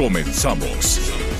Comenzamos.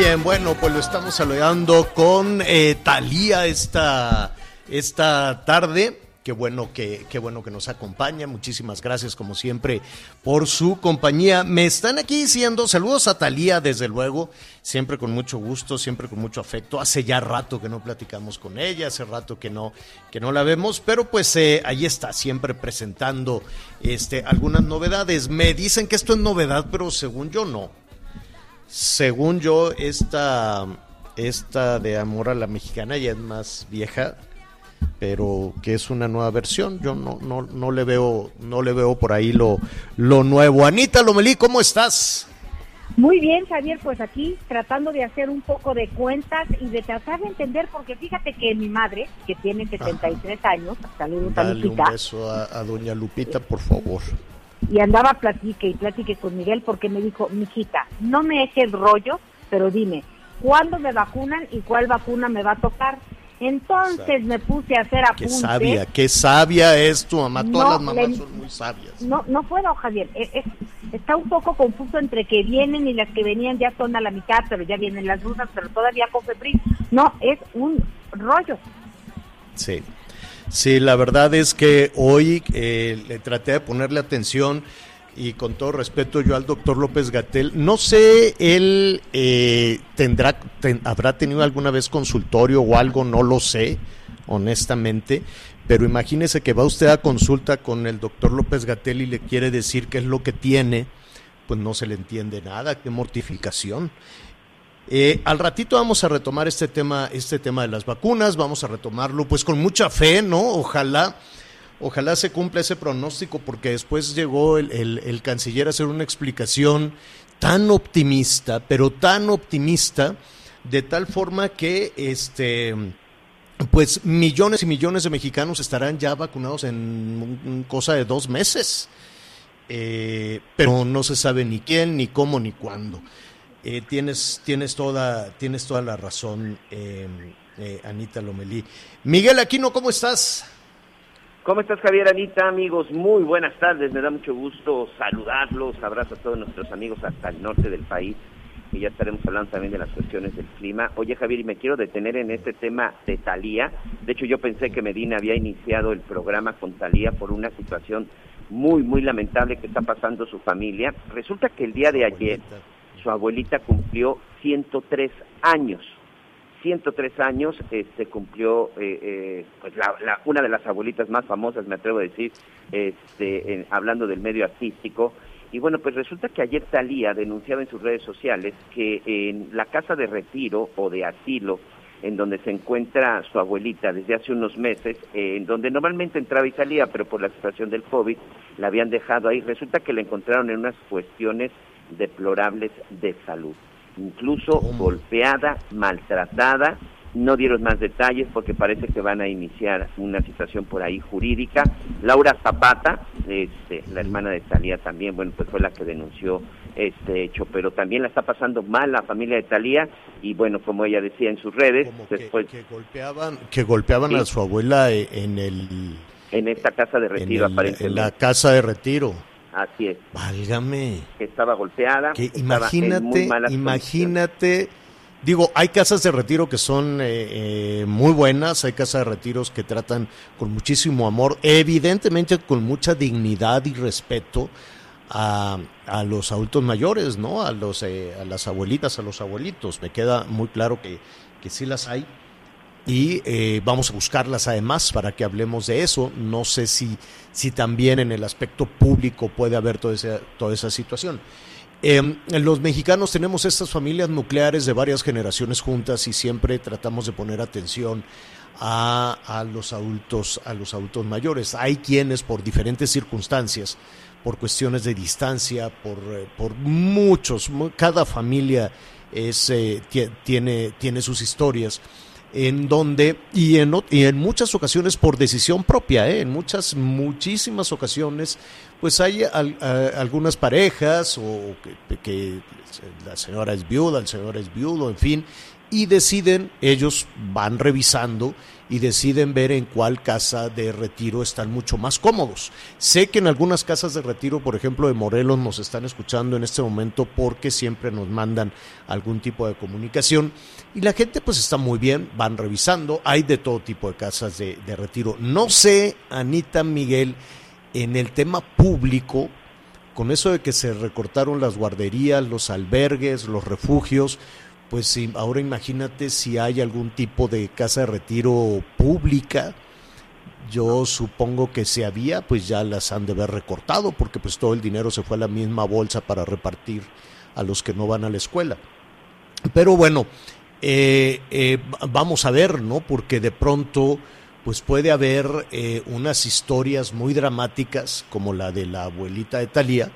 Bien, bueno, pues lo estamos saludando con eh, Talía esta, esta tarde. Qué bueno que, qué bueno que nos acompaña. Muchísimas gracias, como siempre, por su compañía. Me están aquí diciendo saludos a Talía, desde luego, siempre con mucho gusto, siempre con mucho afecto. Hace ya rato que no platicamos con ella, hace rato que no, que no la vemos, pero pues eh, ahí está, siempre presentando este, algunas novedades. Me dicen que esto es novedad, pero según yo no. Según yo, esta, esta de Amor a la Mexicana ya es más vieja, pero que es una nueva versión. Yo no, no, no le veo, no le veo por ahí lo, lo nuevo. Anita Lomelí, ¿cómo estás? Muy bien, Javier, pues aquí tratando de hacer un poco de cuentas y de tratar de entender, porque fíjate que mi madre, que tiene 73 años, saludos a Dale un Lupita, beso a, a doña Lupita, por favor. Y andaba platique y platique con Miguel porque me dijo, mijita, no me eches rollo, pero dime, ¿cuándo me vacunan y cuál vacuna me va a tocar? Entonces Exacto. me puse a hacer Qué apuntes. sabia, qué sabia es tu mamá. Todas No, las mamás le- son muy sabias. No, no puedo, Javier. Es- es- está un poco confuso entre que vienen y las que venían ya son a la mitad, pero ya vienen las rusas, pero todavía con febril. No, es un rollo. Sí. Sí, la verdad es que hoy eh, le traté de ponerle atención y con todo respeto yo al doctor López Gatel, no sé, él eh, tendrá, ten- habrá tenido alguna vez consultorio o algo, no lo sé, honestamente, pero imagínese que va usted a consulta con el doctor López Gatel y le quiere decir qué es lo que tiene, pues no se le entiende nada, qué mortificación. Eh, al ratito vamos a retomar este tema, este tema de las vacunas, vamos a retomarlo pues con mucha fe, ¿no? Ojalá, ojalá se cumpla ese pronóstico, porque después llegó el, el- canciller a hacer una explicación tan optimista, pero tan optimista, de tal forma que este pues millones y millones de mexicanos estarán ya vacunados en cosa de dos meses. Eh, pero no se sabe ni quién, ni cómo, ni cuándo. Eh, tienes, tienes, toda, tienes toda la razón, eh, eh, Anita Lomelí. Miguel Aquino, ¿cómo estás? ¿Cómo estás, Javier Anita? Amigos, muy buenas tardes. Me da mucho gusto saludarlos. Abrazo a todos nuestros amigos hasta el norte del país. Y ya estaremos hablando también de las cuestiones del clima. Oye, Javier, y me quiero detener en este tema de Talía. De hecho, yo pensé que Medina había iniciado el programa con Talía por una situación muy, muy lamentable que está pasando su familia. Resulta que el día de ayer su abuelita cumplió 103 años. 103 años este, cumplió eh, eh, pues la, la- una de las abuelitas más famosas, me atrevo a decir, este, en- hablando del medio artístico. Y bueno, pues resulta que ayer Talía denunciaba en sus redes sociales que en la casa de retiro o de asilo en donde se encuentra su abuelita desde hace unos meses, en donde normalmente entraba y salía, pero por la situación del COVID la habían dejado ahí. Resulta que la encontraron en unas cuestiones deplorables de salud, incluso golpeada, maltratada no dieron más detalles porque parece que van a iniciar una situación por ahí jurídica. Laura Zapata, este, la hermana de Talía también, bueno, pues fue la que denunció este hecho, pero también la está pasando mal la familia de Talía y bueno, como ella decía en sus redes, Como después que golpeaban, que golpeaban Sí. a su abuela e- en el, en esta casa de en, retiro el- aparentemente. en la casa de retiro. Así es, Válgame. que estaba golpeada. Que imagínate, imagínate. Digo, hay casas de retiro que son eh, eh, muy buenas, hay casas de retiros que tratan con muchísimo amor, evidentemente con mucha dignidad y respeto a, a los adultos mayores, ¿no? A los eh, a las abuelitas, a los abuelitos. Me queda muy claro que, que sí las hay y eh, vamos a buscarlas además para que hablemos de eso. No sé si, si también en el aspecto público puede haber toda esa, toda esa situación. Eh, los mexicanos tenemos estas familias nucleares de varias generaciones juntas y siempre tratamos de poner atención a, a los adultos, a los adultos mayores. Hay quienes por diferentes circunstancias, por cuestiones de distancia, por, eh, por muchos, mu- cada familia es, eh, tie- tiene, tiene sus historias en donde, y en, y en muchas ocasiones por decisión propia, ¿eh? en muchas, muchísimas ocasiones, pues hay algunas parejas o que la señora es viuda, el señor es viudo, en fin, y deciden, ellos van revisando y deciden ver en cuál casa de retiro están mucho más cómodos. Sé que en algunas casas de retiro, por ejemplo de Morelos, nos están escuchando en este momento porque siempre nos mandan algún tipo de comunicación y la gente pues está muy bien, van revisando, hay de todo tipo de casas de, de retiro. No sé, Anita Miguel, en el tema público, con eso de que se recortaron las guarderías, los albergues, los refugios, pues ahora imagínate si hay algún tipo de casa de retiro pública. Yo supongo que si había, pues ya las han de haber recortado, porque pues todo el dinero se fue a la misma bolsa para repartir a los que no van a la escuela. Pero bueno, eh, eh, vamos a ver, ¿no? Porque de pronto, pues puede haber eh, unas historias muy dramáticas, como la de la abuelita de Talía,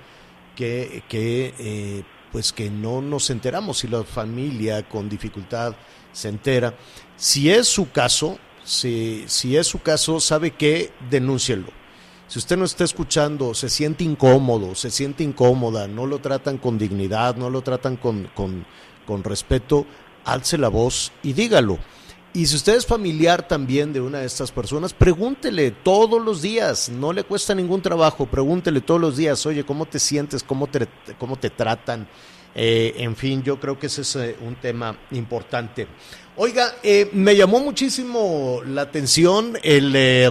que, que eh, pues que no nos enteramos si la familia con dificultad se entera. Si es su caso, si, si es su caso, sabe que denúncielo. Si usted no está escuchando, se siente incómodo, se siente incómoda, no lo tratan con dignidad, no lo tratan con, con, con respeto, alce la voz y dígalo. Y si usted es familiar también de una de estas personas, pregúntele todos los días, no le cuesta ningún trabajo, pregúntele todos los días, oye, ¿cómo te sientes? ¿Cómo te, cómo te tratan? Eh, en fin, yo creo que ese es eh, un tema importante. Oiga, eh, me llamó muchísimo la atención el, eh,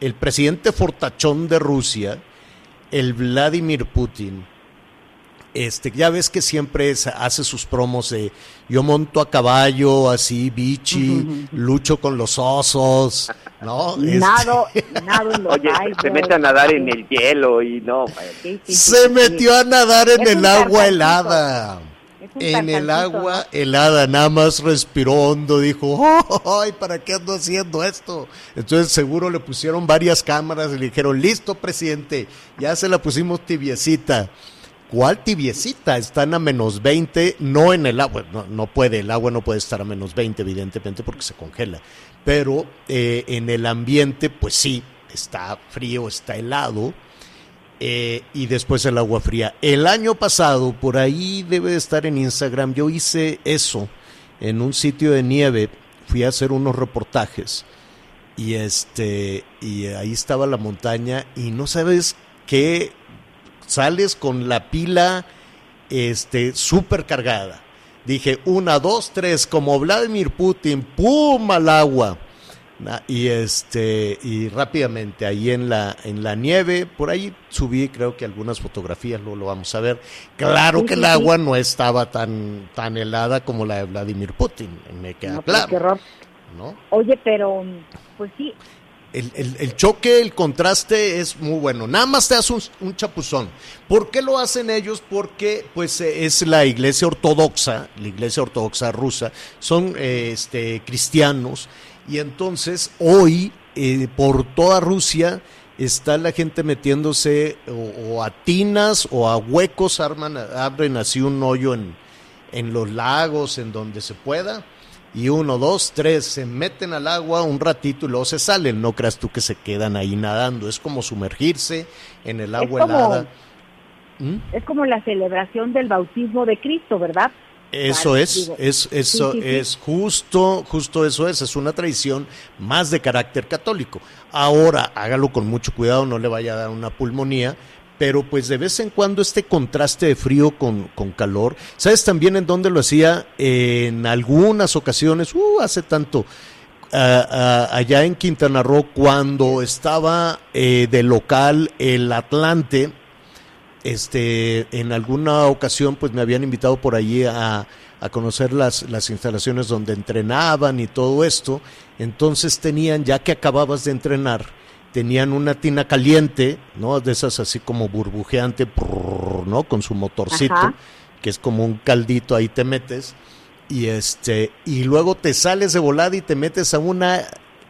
el presidente fortachón de Rusia, el Vladimir Putin. Este, ya ves que siempre es- hace sus promos de yo monto a caballo, así, bichi, lucho con los osos, ¿no? Este, Nado, en los Oye, se- mete a nadar en el hielo y no. Sí, sí, se sí. metió a nadar en Es el agua helada. En el agua helada, nada más respiró hondo, dijo, ¡ay, para qué ando haciendo esto! Entonces seguro le pusieron varias cámaras y le dijeron, listo, presidente, ya se la pusimos tibiecita. ¿Cuál tibiecita? Están a menos 20, no en el agua, no, no puede, el agua no puede estar a menos 20, evidentemente, porque se congela. Pero eh, en el ambiente, pues sí, está frío, está helado. eh, y después el agua fría. El año pasado, por ahí debe de estar en Instagram, yo hice eso en un sitio de nieve, fui a hacer unos reportajes y este y ahí estaba la montaña y no sabes qué sales con la pila este súper cargada. Dije, una, dos, tres, como Vladimir Putin, ¡pum! al agua. Y este, y rápidamente ahí en la, en la nieve, por ahí subí creo que algunas fotografías, luego lo vamos a ver. Claro que el agua no estaba tan, tan helada como la de Vladimir Putin, me queda No, pues, qué claro, horror. ¿no? Oye, pero, pues sí, El, el- choque, el contraste es muy bueno. Nada más te hace un, un chapuzón. ¿Por qué lo hacen ellos? Porque pues eh, es la iglesia ortodoxa, la iglesia ortodoxa rusa, son eh, este, cristianos y entonces hoy eh, por toda Rusia está la gente metiéndose o, o a tinas o a huecos, arman, abren así un hoyo en, en los lagos, en donde se pueda y uno, dos, tres, se meten al agua un ratito y luego se salen. No creas tú que se quedan ahí nadando. Es como sumergirse en el agua como- helada. ¿Mm? Es como la celebración del bautismo de Cristo, ¿verdad? Eso Vale, es, digo, es, eso sí, sí, sí. es justo, justo eso es, es una tradición más de carácter católico. Ahora, hágalo con mucho cuidado, no le vaya a dar una pulmonía, pero pues de vez en cuando este contraste de frío con, con calor, ¿sabes también en dónde lo hacía? En algunas ocasiones, uh, hace tanto, allá en Quintana Roo, cuando estaba eh, de local el Atlante, este, en alguna ocasión pues me habían invitado por allí a, a conocer las, las instalaciones donde entrenaban y todo esto. Entonces tenían, ya que acababas de entrenar, tenían una tina caliente, ¿no? De esas así como burbujeante, ¿no? Con su motorcito, Ajá. que es como un caldito, ahí te metes. Y este, y luego te sales de volada y te metes a una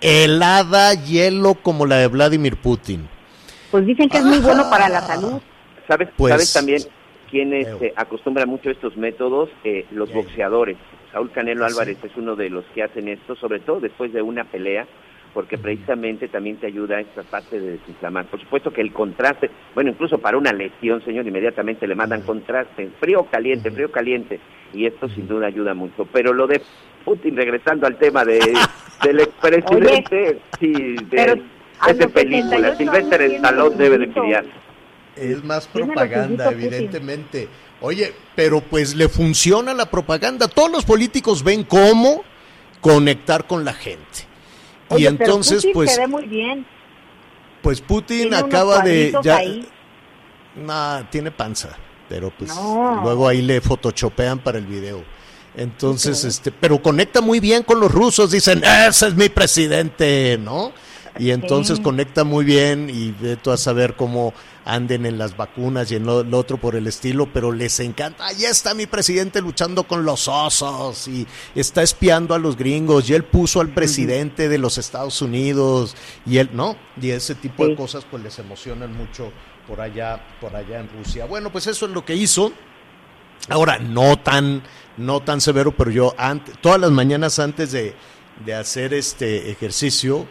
helada hielo como la de Vladimir Putin. Pues dicen que es muy bueno para la salud. ¿Sabes, Pues- ¿sabes también quiénes eh, acostumbran mucho estos métodos? Eh, los boxeadores. Saúl Canelo Sí. Álvarez es uno de los que hacen esto, sobre todo después de una pelea, porque precisamente también te ayuda a esta parte de desinflamar. Por supuesto que el contraste, bueno, incluso para una lesión, señor, inmediatamente le mandan contraste, frío caliente, frío caliente, y esto sin duda ayuda mucho. Pero lo de Putin, regresando al tema de, del expresidente, sí, de, pero a es de película, 78 Sylvester años Stallone tiene debe de criar. Es más propaganda, evidentemente. Oye, pero pues le funciona la propaganda. Todos los políticos ven cómo conectar con la gente. Y pero entonces, Putin pues, se ve muy bien. pues Putin acaba de ya, ahí. Nah, tiene panza, pero pues No. luego ahí le photoshopean para el video. Entonces, este, pero conecta muy bien con los rusos, dicen, ese es mi presidente, ¿no? Y entonces Sí. conecta muy bien y ve tú a saber cómo anden en las vacunas y en lo, lo otro por el estilo, pero les encanta, ahí está mi presidente luchando con los osos y está espiando a los gringos y él puso al presidente de los Estados Unidos y él, ¿no? Y ese tipo de cosas pues les emocionan mucho por allá, por allá en Rusia. Bueno, pues eso es lo que hizo. Ahora, no tan, no tan severo, pero yo antes, todas las mañanas antes de, de hacer este ejercicio,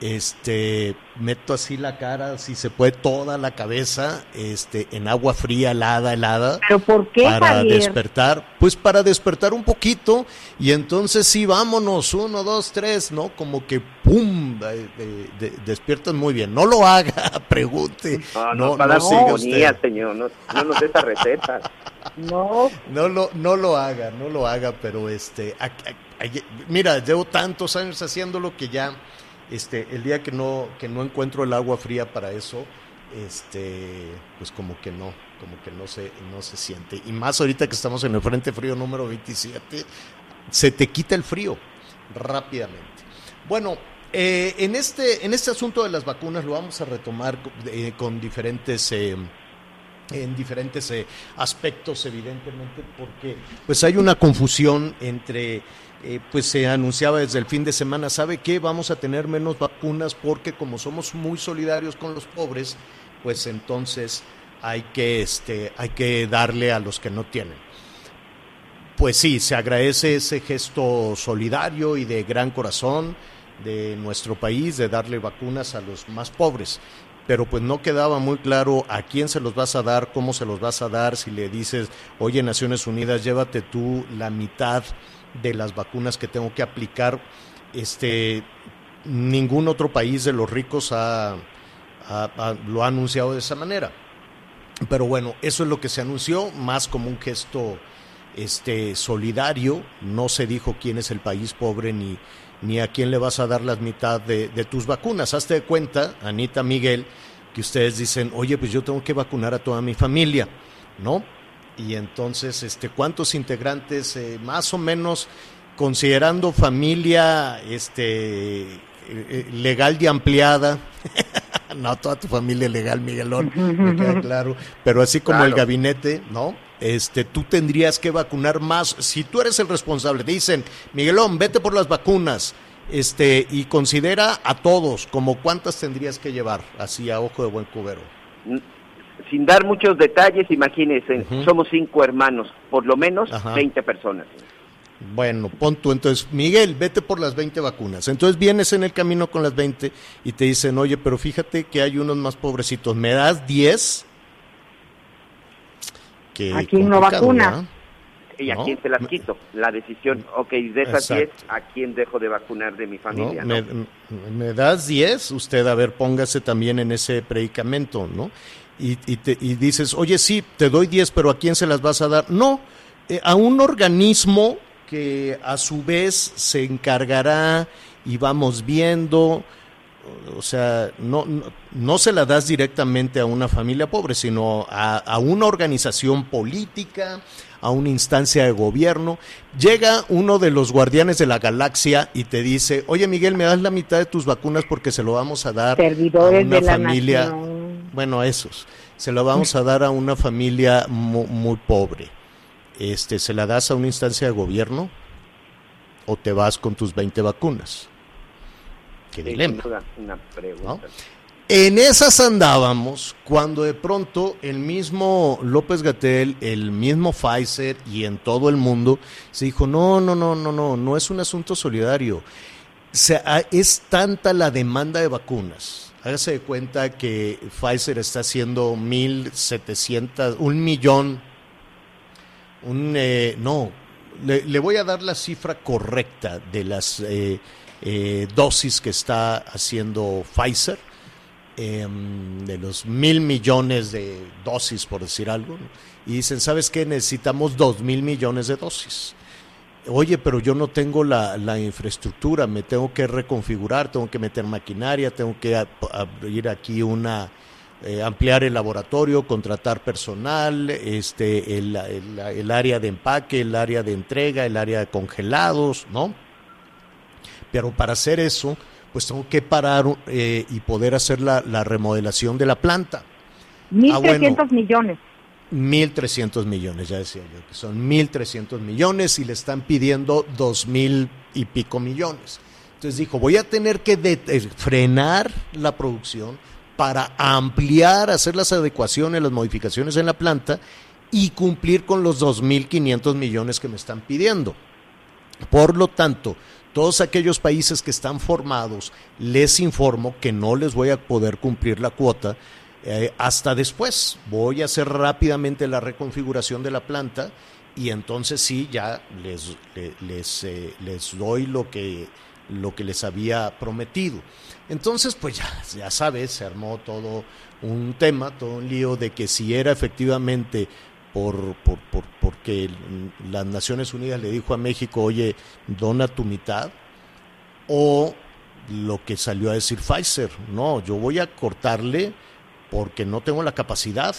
este, meto así la cara, si se puede, toda la cabeza, este, en agua fría, helada, helada ¿Pero por qué, para Javier? despertar, pues para despertar un poquito y entonces sí, vámonos, uno, dos, tres, ¿no? Como que ¡pum! de- de- de- despiertan muy bien. No lo haga, pregunte. No, No, no, no dar siga usted. señor, no, no nos dé esa receta. No, No lo, no lo haga, no lo haga, pero este, a- a- a- mira, llevo tantos años haciéndolo que ya, este, el día que no, que no encuentro el agua fría para eso, este, pues como que no, como que no se, no se siente. Y más ahorita que estamos en el Frente Frío número 27, se te quita el frío rápidamente. Bueno, eh, en, este, en este asunto de las vacunas lo vamos a retomar eh, con diferentes... eh, en diferentes aspectos, evidentemente, porque pues hay una confusión entre, eh, pues se anunciaba desde el fin de semana, ¿sabe qué? Vamos a tener menos vacunas porque como somos muy solidarios con los pobres, pues entonces hay que, este, hay que darle a los que no tienen. Pues sí, se agradece ese gesto solidario y de gran corazón de nuestro país de darle vacunas a los más pobres. Pero pues no quedaba muy claro a quién se los vas a dar, cómo se los vas a dar, si le dices, oye Naciones Unidas, llévate tú la mitad de las vacunas que tengo que aplicar. Este, ningún otro país de los ricos ha- lo ha anunciado de esa manera. Pero bueno, eso es lo que se anunció, más como un gesto este solidario, no se dijo quién es el país pobre ni, ni a quién le vas a dar la mitad de, de tus vacunas. Hazte de cuenta, Anita Miguel, que ustedes dicen, oye, pues yo tengo que vacunar a toda mi familia, ¿no? Y entonces, este, ¿cuántos integrantes, eh, más o menos, considerando familia este, eh, eh, legal y ampliada? no toda tu familia legal, Miguelón, me queda claro, pero así como el gabinete, ¿no? Este, tú tendrías que vacunar más. Si tú eres el responsable, te dicen, Miguelón, vete por las vacunas, este, y considera a todos, como cuántas tendrías que llevar, así a ojo de buen cubero. Sin dar muchos detalles, imagínense, somos cinco hermanos, por lo menos Ajá. 20 personas. Bueno, pon tú entonces, Miguel, vete por las 20 vacunas. Entonces vienes en el camino con las 20 y te dicen, oye, pero fíjate que hay unos más pobrecitos, ¿me das 10? Qué ¿A quién no vacuna? ¿verdad? ¿Y a No, quién te las quito? La decisión, ok, de esas Exacto. 10, ¿a quién dejo de vacunar de mi ¿no? familia? Me, no? me das 10, usted a ver, póngase también en ese predicamento, ¿no? Y, y, te- y dices, oye, sí, te doy 10, pero ¿a quién se las vas a dar? No, eh, a un organismo que a su vez se encargará y vamos viendo, o sea, no, no, no se la das directamente a una familia pobre, sino a, a una organización política, a una instancia de gobierno. Llega uno de los guardianes de la galaxia y te dice, oye Miguel, me das la mitad de tus vacunas porque se lo vamos a dar Servidores a una de la familia, nación. Bueno, esos, se lo vamos a dar a una familia mu- muy, pobre. Este, ¿Se la das a una instancia de gobierno o te vas con tus 20 vacunas? Qué Sí, dilema. una pregunta. En esas andábamos cuando de pronto el mismo López Gatel, el mismo Pfizer y en todo el mundo se dijo, no, no, no, no, no, no es un asunto solidario. Ah, es tanta la demanda de vacunas. Hágase de cuenta que Pfizer está haciendo 1.700, un millón, un, eh, no, le, le voy a dar la cifra correcta de las eh, eh, dosis que está haciendo Pfizer em, de los mil millones de dosis, por decir algo, ¿no? y dicen, ¿sabes qué? Necesitamos dos mil millones de dosis. Oye, pero yo no tengo la, la infraestructura, me tengo que reconfigurar, tengo que meter maquinaria, tengo que abrir aquí una, eh, ampliar el laboratorio, contratar personal, este, el, el- el área de empaque, el área de entrega, el área de congelados, ¿no? Pero para hacer eso, pues tengo que parar eh, y poder hacer la, la remodelación de la planta. 1.300 Ah, bueno. millones. 1.300 millones, ya decía yo, que son 1.300 millones y le están pidiendo 2.000 y pico millones. Entonces dijo, voy a tener que eh, frenar la producción para ampliar, hacer las adecuaciones, las modificaciones en la planta y cumplir con los 2.500 millones que me están pidiendo. Por lo tanto, todos aquellos países que están formados, les informo que no les voy a poder cumplir la cuota eh, hasta después. Voy a hacer rápidamente la reconfiguración de la planta y entonces sí, ya les, le- les, eh, les doy lo que, lo que les había prometido. Entonces, pues ya, ya sabes, se armó todo un tema, todo un lío de que si era efectivamente por, por, por- porque las Naciones Unidas le dijo a México, oye, dona tu mitad, o lo que salió a decir Pfizer, no, yo voy a cortarle porque no tengo la capacidad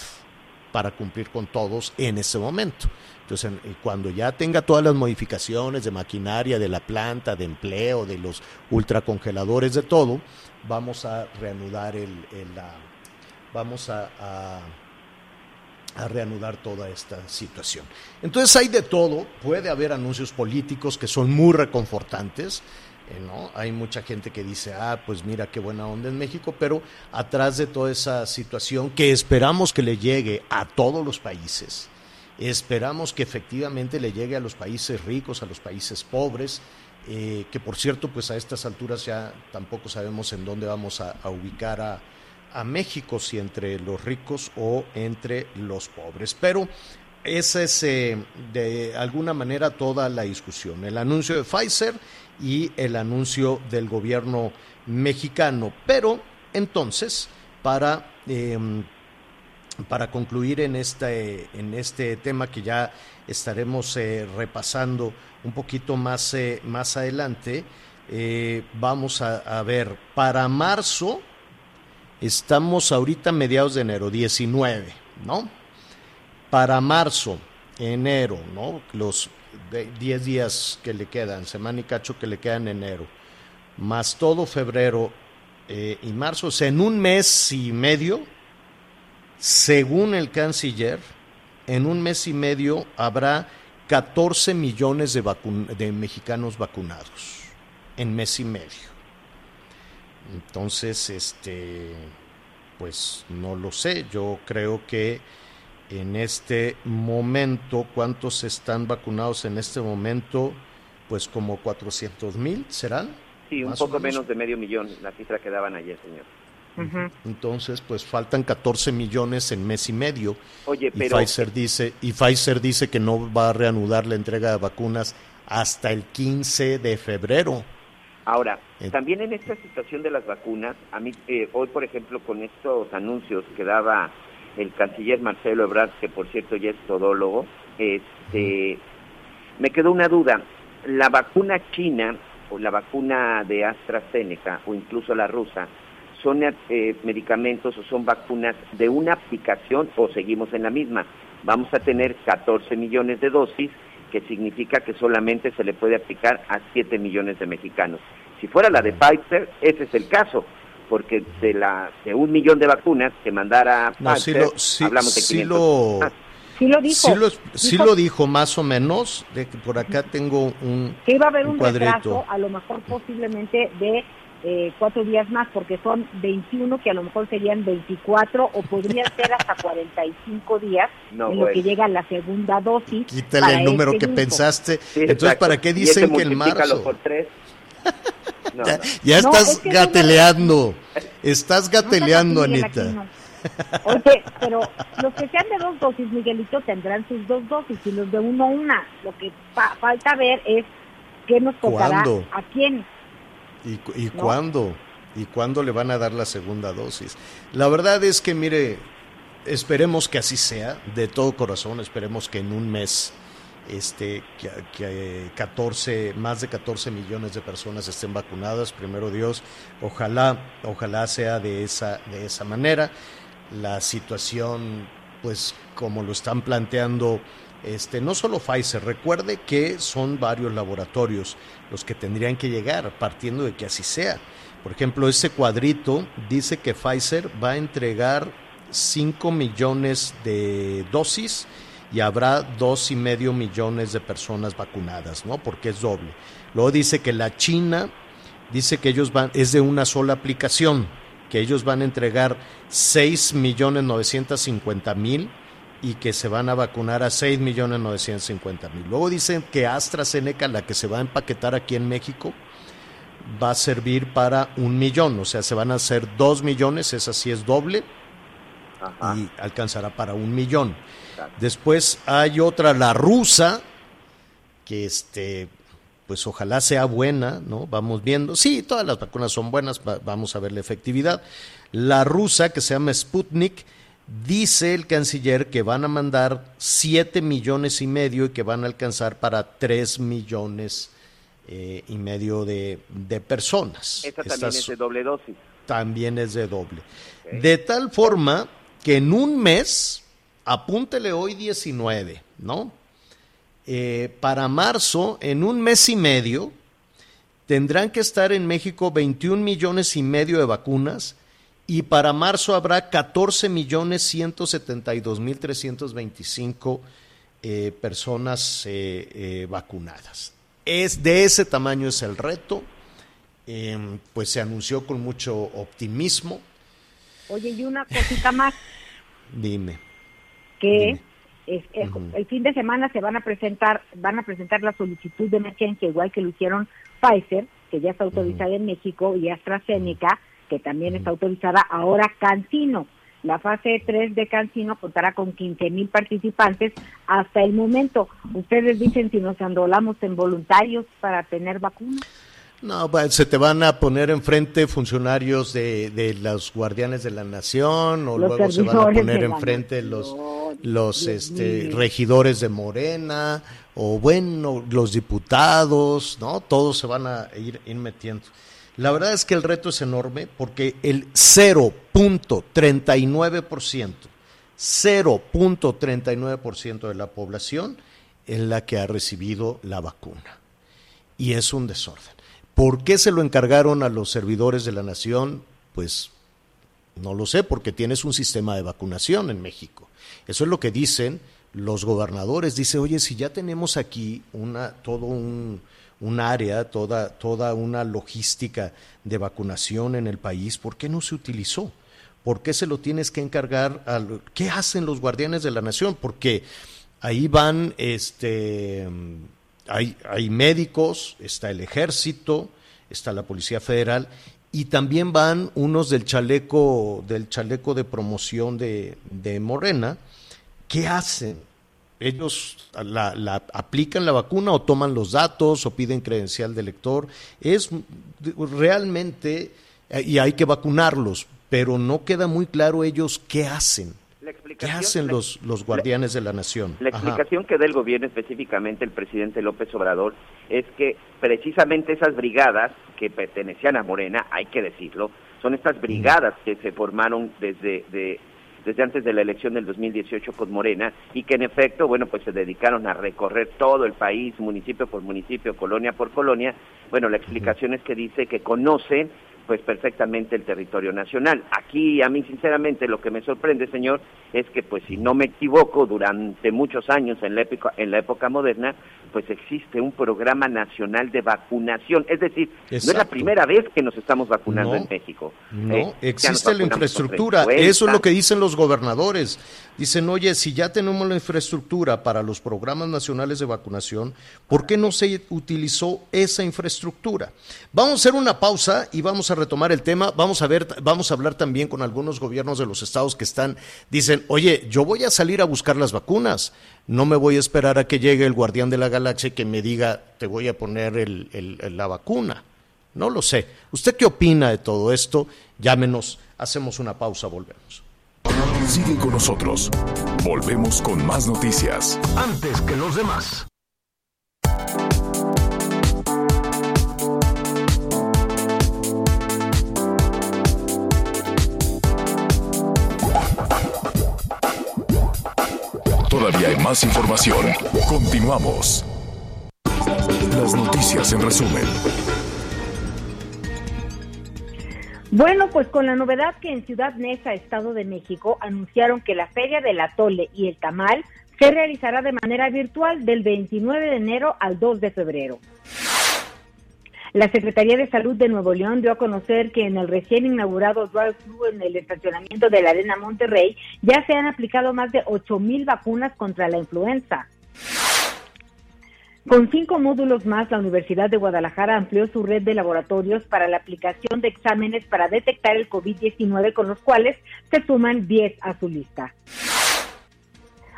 para cumplir con todos en ese momento. Entonces, en- cuando ya tenga todas las modificaciones de maquinaria, de la planta, de empleo, de los ultracongeladores, de todo, vamos a reanudar el, vamos a- reanudar toda esta situación. Entonces hay de todo, puede haber anuncios políticos que son muy reconfortantes, eh, ¿no? Hay mucha gente que dice, ah, pues mira qué buena onda en México, pero atrás de toda esa situación que esperamos que le llegue a todos los países, esperamos que efectivamente le llegue a los países ricos, a los países pobres, eh, que por cierto, pues a estas alturas ya tampoco sabemos en dónde vamos a, ubicar a, a México, si entre los ricos o entre los pobres. Pero esa es eh, de alguna manera toda la discusión. El anuncio de Pfizer y el anuncio del gobierno mexicano. Pero entonces, para, eh, para concluir en este, en este tema que ya estaremos eh, repasando un poquito más, eh, más adelante, eh, vamos a, a ver, para marzo, Estamos ahorita mediados de enero, 19, ¿no? Para marzo, enero, ¿no? Los 10 días que le quedan, semana y cacho que le quedan en enero, más todo febrero eh, y marzo, o sea, en un mes y medio, según el canciller, en un mes y medio habrá 14 millones de, de mexicanos vacunados, en mes y medio. Entonces, este, pues no lo sé. Yo creo que en este momento, ¿cuántos están vacunados en este momento? pues como 400 mil, ¿serán? Sí, un poco menos. menos de medio millón, la cifra que daban ayer, señor. Entonces, pues faltan 14 millones en mes y medio. Oye, y pero Pfizer dice y Pfizer dice que no va a reanudar la entrega de vacunas hasta el 15 de febrero. ahora, Eh. también en esta situación de las vacunas, a mí eh, hoy, por ejemplo, con estos anuncios que daba el canciller Marcelo Ebrard, que por cierto ya es todólogo, este, me quedó una duda. La vacuna china o la vacuna de AstraZeneca o incluso la rusa, ¿son eh, medicamentos o son vacunas de una aplicación o seguimos en la misma? Vamos a tener 14 millones de dosis, que significa que solamente se le puede aplicar a 7 millones de mexicanos. Si fuera la de Pfizer, ese es el caso, porque de la de un millón de vacunas que mandara No, sí Pfizer, lo, sí, hablamos de sí 500. lo, Ah, Sí lo dijo. sí lo, sí Dijo lo dijo más o menos, de que por acá tengo un, que iba a haber un un, retraso, a lo mejor posiblemente de eh, cuatro días más, porque son 21 que a lo mejor serían 24 o podrían ser hasta 45 días No, en lo que llega la segunda dosis. Quítale para el número este que grupo. pensaste. sí, Entonces, exacto. ¿para qué dicen que en multiplícalo marzo? por tres. No, Ya, no. ya No, estás es que gateleando. Estás gateleando, Anita. Oye, pero los que sean de dos dosis, Miguelito, tendrán sus dos dosis y los de uno una. Lo que fa- falta ver es qué nos tocará ¿Cuándo? a quién. ¿Y, cu- y ¿No? cuándo? ¿Y cuándo le van a dar la segunda dosis? La verdad es que, mire, esperemos que así sea, de todo corazón, esperemos que en un mes este, que, que 14, más de 14 millones de personas estén vacunadas, primero Dios, ojalá, ojalá sea de esa, de esa manera. La situación, pues como lo están planteando, este, no solo Pfizer, recuerde que son varios laboratorios los que tendrían que llegar, partiendo de que así sea. Por ejemplo, ese cuadrito dice que Pfizer va a entregar 5 millones de dosis y habrá dos y medio millones de personas vacunadas, ¿no? Porque es doble. Luego dice que la China dice que ellos van, es de una sola aplicación, que ellos van a entregar 6 millones 950 mil y que se van a vacunar a 6 millones 950 mil. Luego dicen que AstraZeneca, la que se va a empaquetar aquí en México, va a servir para un millón, o sea, se van a hacer dos millones, esa sí es doble, Ajá. y alcanzará para un millón. Después hay otra, la rusa, que este, pues ojalá sea buena, ¿no? Vamos viendo. Sí, todas las vacunas son buenas, va- vamos a ver la efectividad. La rusa, que se llama Sputnik, dice el canciller que van a mandar 7 millones y medio y que van a alcanzar para 3 millones eh, y medio de, de personas. Esta también Estas es de doble dosis. también es de doble. De tal forma que en un mes, apúntele hoy 19, ¿no? Eh, para marzo, en un mes y medio, tendrán que estar en México 21 millones y medio de vacunas y para marzo habrá 14 millones 172 mil 325 eh, personas eh, eh, vacunadas. Es de ese tamaño es el reto. Eh, pues se anunció con mucho optimismo. Oye, y una cosita más, Dime. que es, el, fin de semana se van a presentar, van a presentar la solicitud de emergencia, igual que lo hicieron Pfizer, que ya está autorizada en México, y AstraZeneca, que también está autorizada ahora Cancino. La fase 3 de Cancino contará con 15 mil participantes hasta el momento. Ustedes dicen si nos andolamos en voluntarios para tener vacuna. No, va- se te van a poner enfrente funcionarios de, de los guardianes de la nación o Los luego se van a poner enfrente los, los este, regidores de Morena o bueno, los diputados, ¿no? Todos se van a ir, ir metiendo. La verdad es que el reto es enorme porque el 0.39%, 0.39% de la población es la que ha recibido la vacuna y es un desorden. ¿Por qué se lo encargaron a los servidores de la nación? Pues no lo sé, porque tienes un sistema de vacunación en México. Eso es lo que dicen los gobernadores. Dice, oye, si ya tenemos aquí una, todo un, área, toda, toda una logística de vacunación en el país, ¿por qué no se utilizó? ¿Por qué se lo tienes que encargar a qué hacen los guardianes de la nación? Porque ahí van este hay, médicos, está el ejército, está la Policía Federal y también van unos del chaleco, del chaleco de promoción de, de Morena. ¿Qué hacen? Ellos la aplican la vacuna o toman los datos o piden credencial de lector. Es realmente, eh, y hay que vacunarlos, pero no queda muy claro ellos qué hacen. La ¿Qué hacen la- los, los guardianes de la nación? La Ajá. explicación que da el gobierno, específicamente el presidente López Obrador, es que precisamente esas brigadas que pertenecían a Morena, hay que decirlo, son estas brigadas que se formaron desde, de- desde antes de la elección del 2018 con Morena y que en efecto, bueno, pues se dedicaron a recorrer todo el país, municipio por municipio, colonia por colonia. Bueno, la explicación es que dice que conocen pues perfectamente el territorio nacional. Aquí a mí sinceramente lo que me sorprende, señor, es que pues si no me equivoco, durante muchos años en la época en la época moderna, pues existe un programa nacional de vacunación, es decir, no es la primera vez que nos estamos vacunando No, en México. No, ¿eh? Existe la infraestructura. Eso es lo que dicen los gobernadores. Dicen, oye, si ya tenemos la infraestructura para los programas nacionales de vacunación, ¿por qué no se utilizó esa infraestructura? Vamos a hacer una pausa y vamos a retomar el tema. Vamos a ver, vamos a hablar también con algunos gobiernos de los estados que están, dicen, oye, yo voy a salir a buscar las vacunas. No me voy a esperar a que llegue el guardián de la galaxia y que me diga, te voy a poner el- el- la vacuna. No lo sé. ¿Usted qué opina de todo esto? Llámenos, hacemos una pausa, volvemos. Sigue con nosotros. Volvemos con más noticias. Antes que los demás. Más información. Continuamos. Las noticias en resumen. Bueno, pues con la novedad que en Ciudad Neza, Estado de México, anunciaron que la Feria del Atole y el Tamal se realizará de manera virtual del 29 de enero al 2 de febrero. La Secretaría de Salud de Nuevo León dio a conocer que en el recién inaugurado drive-thru en el estacionamiento de la Arena Monterrey ya se han aplicado más de 8 mil vacunas contra la influenza. Con cinco módulos más, la Universidad de Guadalajara amplió su red de laboratorios para la aplicación de exámenes para detectar el COVID-19, con los cuales se suman 10 a su lista.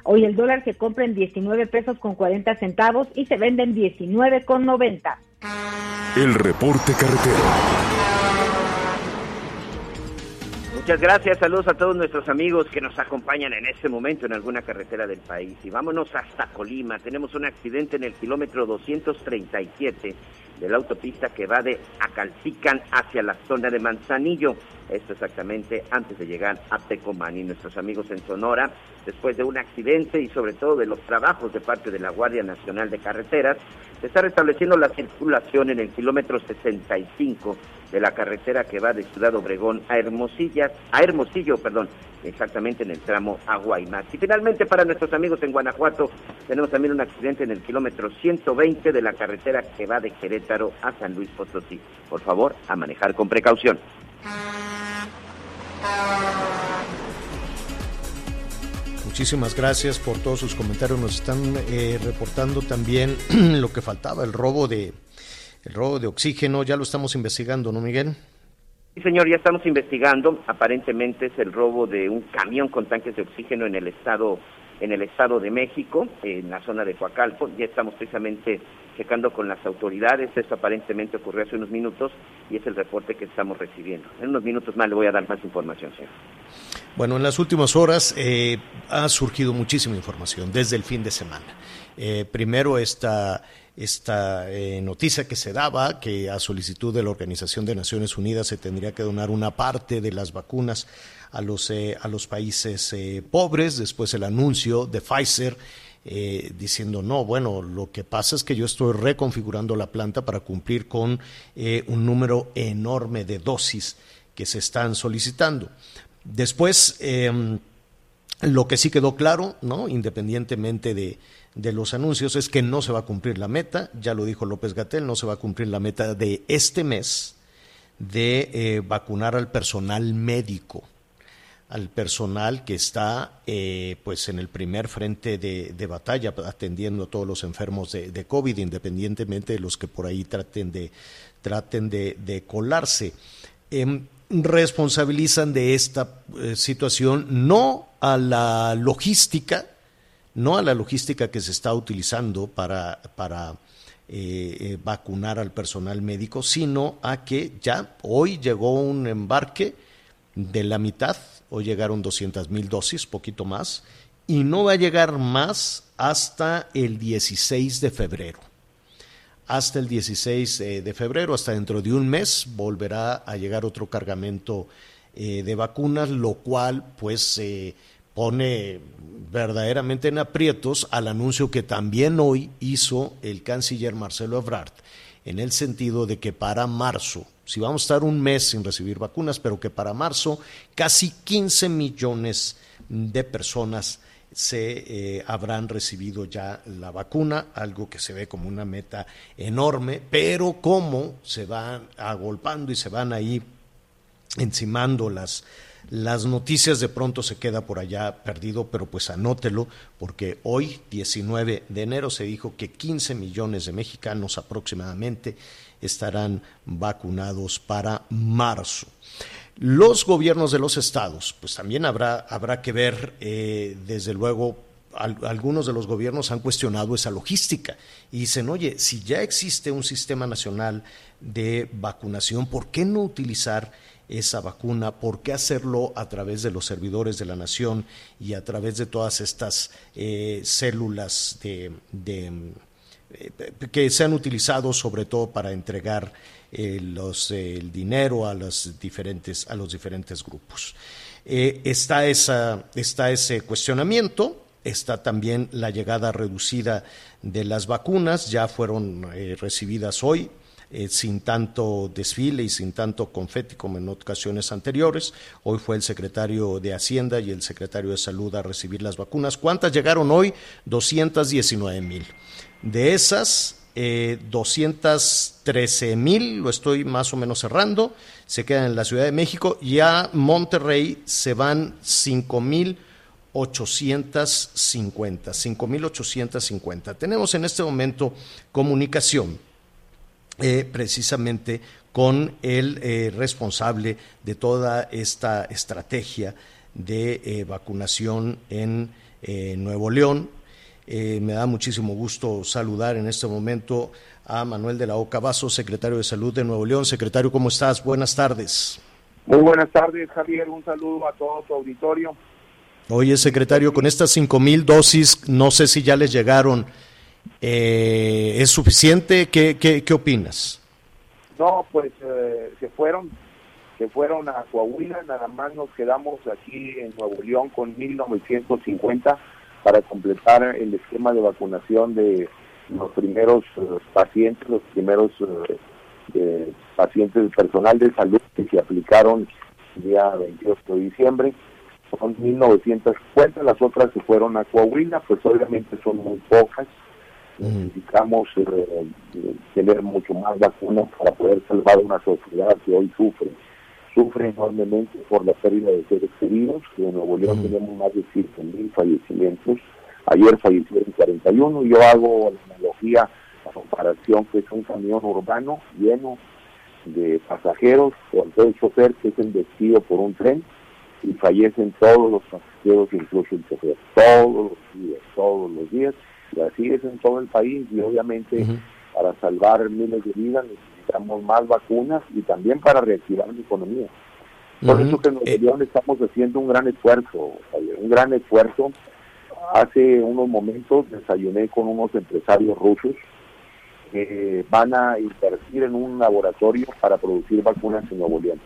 Hoy el dólar se compra en 19 pesos con 40 centavos y se vende en 19 con 90. El reporte carretero. Muchas gracias, saludos a todos nuestros amigos que nos acompañan en este momento en alguna carretera del país. Y vámonos hasta Colima. Tenemos un accidente en el kilómetro 237 de la autopista que va de Acalcican hacia la zona de Manzanillo. Esto exactamente antes de llegar a Tecomán. Y nuestros amigos en Sonora, después de un accidente y sobre todo de los trabajos de parte de la Guardia Nacional de Carreteras, se está restableciendo la circulación en el kilómetro 65 de la carretera que va de Ciudad Obregón a Hermosillas, a Hermosillo, perdón, exactamente en el tramo a Guaymas. Y finalmente para nuestros amigos en Guanajuato tenemos también un accidente en el kilómetro 120 de la carretera que va de Querétaro a San Luis Potosí. Por favor, a manejar con precaución. Muchísimas gracias por todos sus comentarios. Nos están eh, reportando también lo que faltaba, el robo de el robo de oxígeno. Ya lo estamos investigando, ¿no, Miguel? Sí, señor, ya estamos investigando. Aparentemente es el robo de un camión con tanques de oxígeno en el estado en el estado de México, en la zona de Coacalco. Ya estamos precisamente checando con las autoridades. Esto aparentemente ocurrió hace unos minutos y es el reporte que estamos recibiendo. En unos minutos más le voy a dar más información, señor. Bueno, en las últimas horas eh, ha surgido muchísima información desde el fin de semana. Eh, primero esta, esta eh, noticia que se daba, que a solicitud de la Organización de Naciones Unidas se tendría que donar una parte de las vacunas a los, eh, a los países eh, pobres, después el anuncio de Pfizer eh, diciendo, no, bueno, lo que pasa es que yo estoy reconfigurando la planta para cumplir con eh, un número enorme de dosis que se están solicitando. Después, eh, lo que sí quedó claro, ¿no? independientemente de, los anuncios, es que no se va a cumplir la meta, ya lo dijo López Gatel, no se va a cumplir la meta de este mes de vacunar al personal médico. Al personal que está eh, pues en el primer frente de, de, batalla atendiendo a todos los enfermos de, COVID, independientemente de los que por ahí traten de, traten de, de colarse. Eh, responsabilizan de esta eh, situación no a la logística, no a la logística que se está utilizando para, para eh, vacunar al personal médico, sino a que ya hoy llegó un embarque de la mitad, hoy llegaron 200 mil dosis, poquito más, y no va a llegar más hasta el 16 de febrero. Hasta el 16 de febrero, hasta dentro de un mes, volverá a llegar otro cargamento eh, de vacunas, lo cual pues eh, pone verdaderamente en aprietos al anuncio que también hoy hizo el canciller Marcelo Ebrard, en el sentido de que para marzo, si vamos a estar un mes sin recibir vacunas, pero que para marzo casi 15 millones de personas se eh, habrán recibido ya la vacuna, algo que se ve como una meta enorme, pero como se van agolpando y se van ahí encimando las, las noticias, de pronto se queda por allá perdido, pero pues anótelo, porque hoy, 19 de enero, se dijo que 15 millones de mexicanos aproximadamente estarán vacunados para marzo. Los gobiernos de los estados, pues también habrá, habrá que ver, eh, desde luego, al, algunos de los gobiernos han cuestionado esa logística y dicen, oye, si ya existe un sistema nacional de vacunación, ¿por qué no utilizar esa vacuna? ¿Por qué hacerlo a través de los servidores de la nación y a través de todas estas eh, células de, de que se han utilizado sobre todo para entregar eh, los, eh, el dinero a los diferentes, a los diferentes grupos. Eh, está, esa, está ese cuestionamiento, está también la llegada reducida de las vacunas, ya fueron recibidas hoy, eh, sin tanto desfile y sin tanto confeti como en ocasiones anteriores. Hoy fue el secretario de Hacienda y el secretario de Salud a recibir las vacunas. ¿Cuántas llegaron hoy? 219 mil. De esas, eh, 213 mil, lo estoy más o menos cerrando, se quedan en la Ciudad de México y a Monterrey se van 5 mil 850, 5.850. Tenemos en este momento comunicación eh, precisamente con el eh, responsable de toda esta estrategia de eh, vacunación en Nuevo León. Me da muchísimo gusto saludar en este momento a Manuel de la Oca Vaso, secretario de Salud de Nuevo León. Secretario, ¿cómo estás? Buenas tardes. Muy buenas tardes, Javier. Un saludo a todo tu auditorio. Oye, secretario, con estas cinco mil dosis, no sé si ya les llegaron eh, ¿Es suficiente? ¿Qué, qué, qué opinas? No, pues eh, se fueron, se fueron a Coahuila, nada más nos quedamos aquí en Nuevo León con 1950 para completar el esquema de vacunación de los primeros uh, pacientes, los primeros uh, pacientes personal de salud que se aplicaron el día 28 de diciembre. Son 1950, las otras se fueron a Coahuila, pues obviamente son muy pocas necesitamos eh, tener mucho más vacunas para poder salvar una sociedad que hoy sufre. Sufre enormemente por la pérdida de seres queridos, que en Nuevo León tenemos más de 5.000 fallecimientos. Ayer fallecieron 41. Yo hago la analogía, la comparación, que es un camión urbano lleno de pasajeros, con todo el chofer que es embestido por un tren y fallecen todos los pasajeros, incluso el chofer, todos los días, todos los días y así es en todo el país y obviamente para salvar miles de vidas necesitamos más vacunas y también para reactivar la economía. Por eso que en Nuevo León estamos haciendo un gran esfuerzo, un gran esfuerzo. Hace unos momentos desayuné con unos empresarios rusos que van a invertir en un laboratorio para producir vacunas en Nuevo León.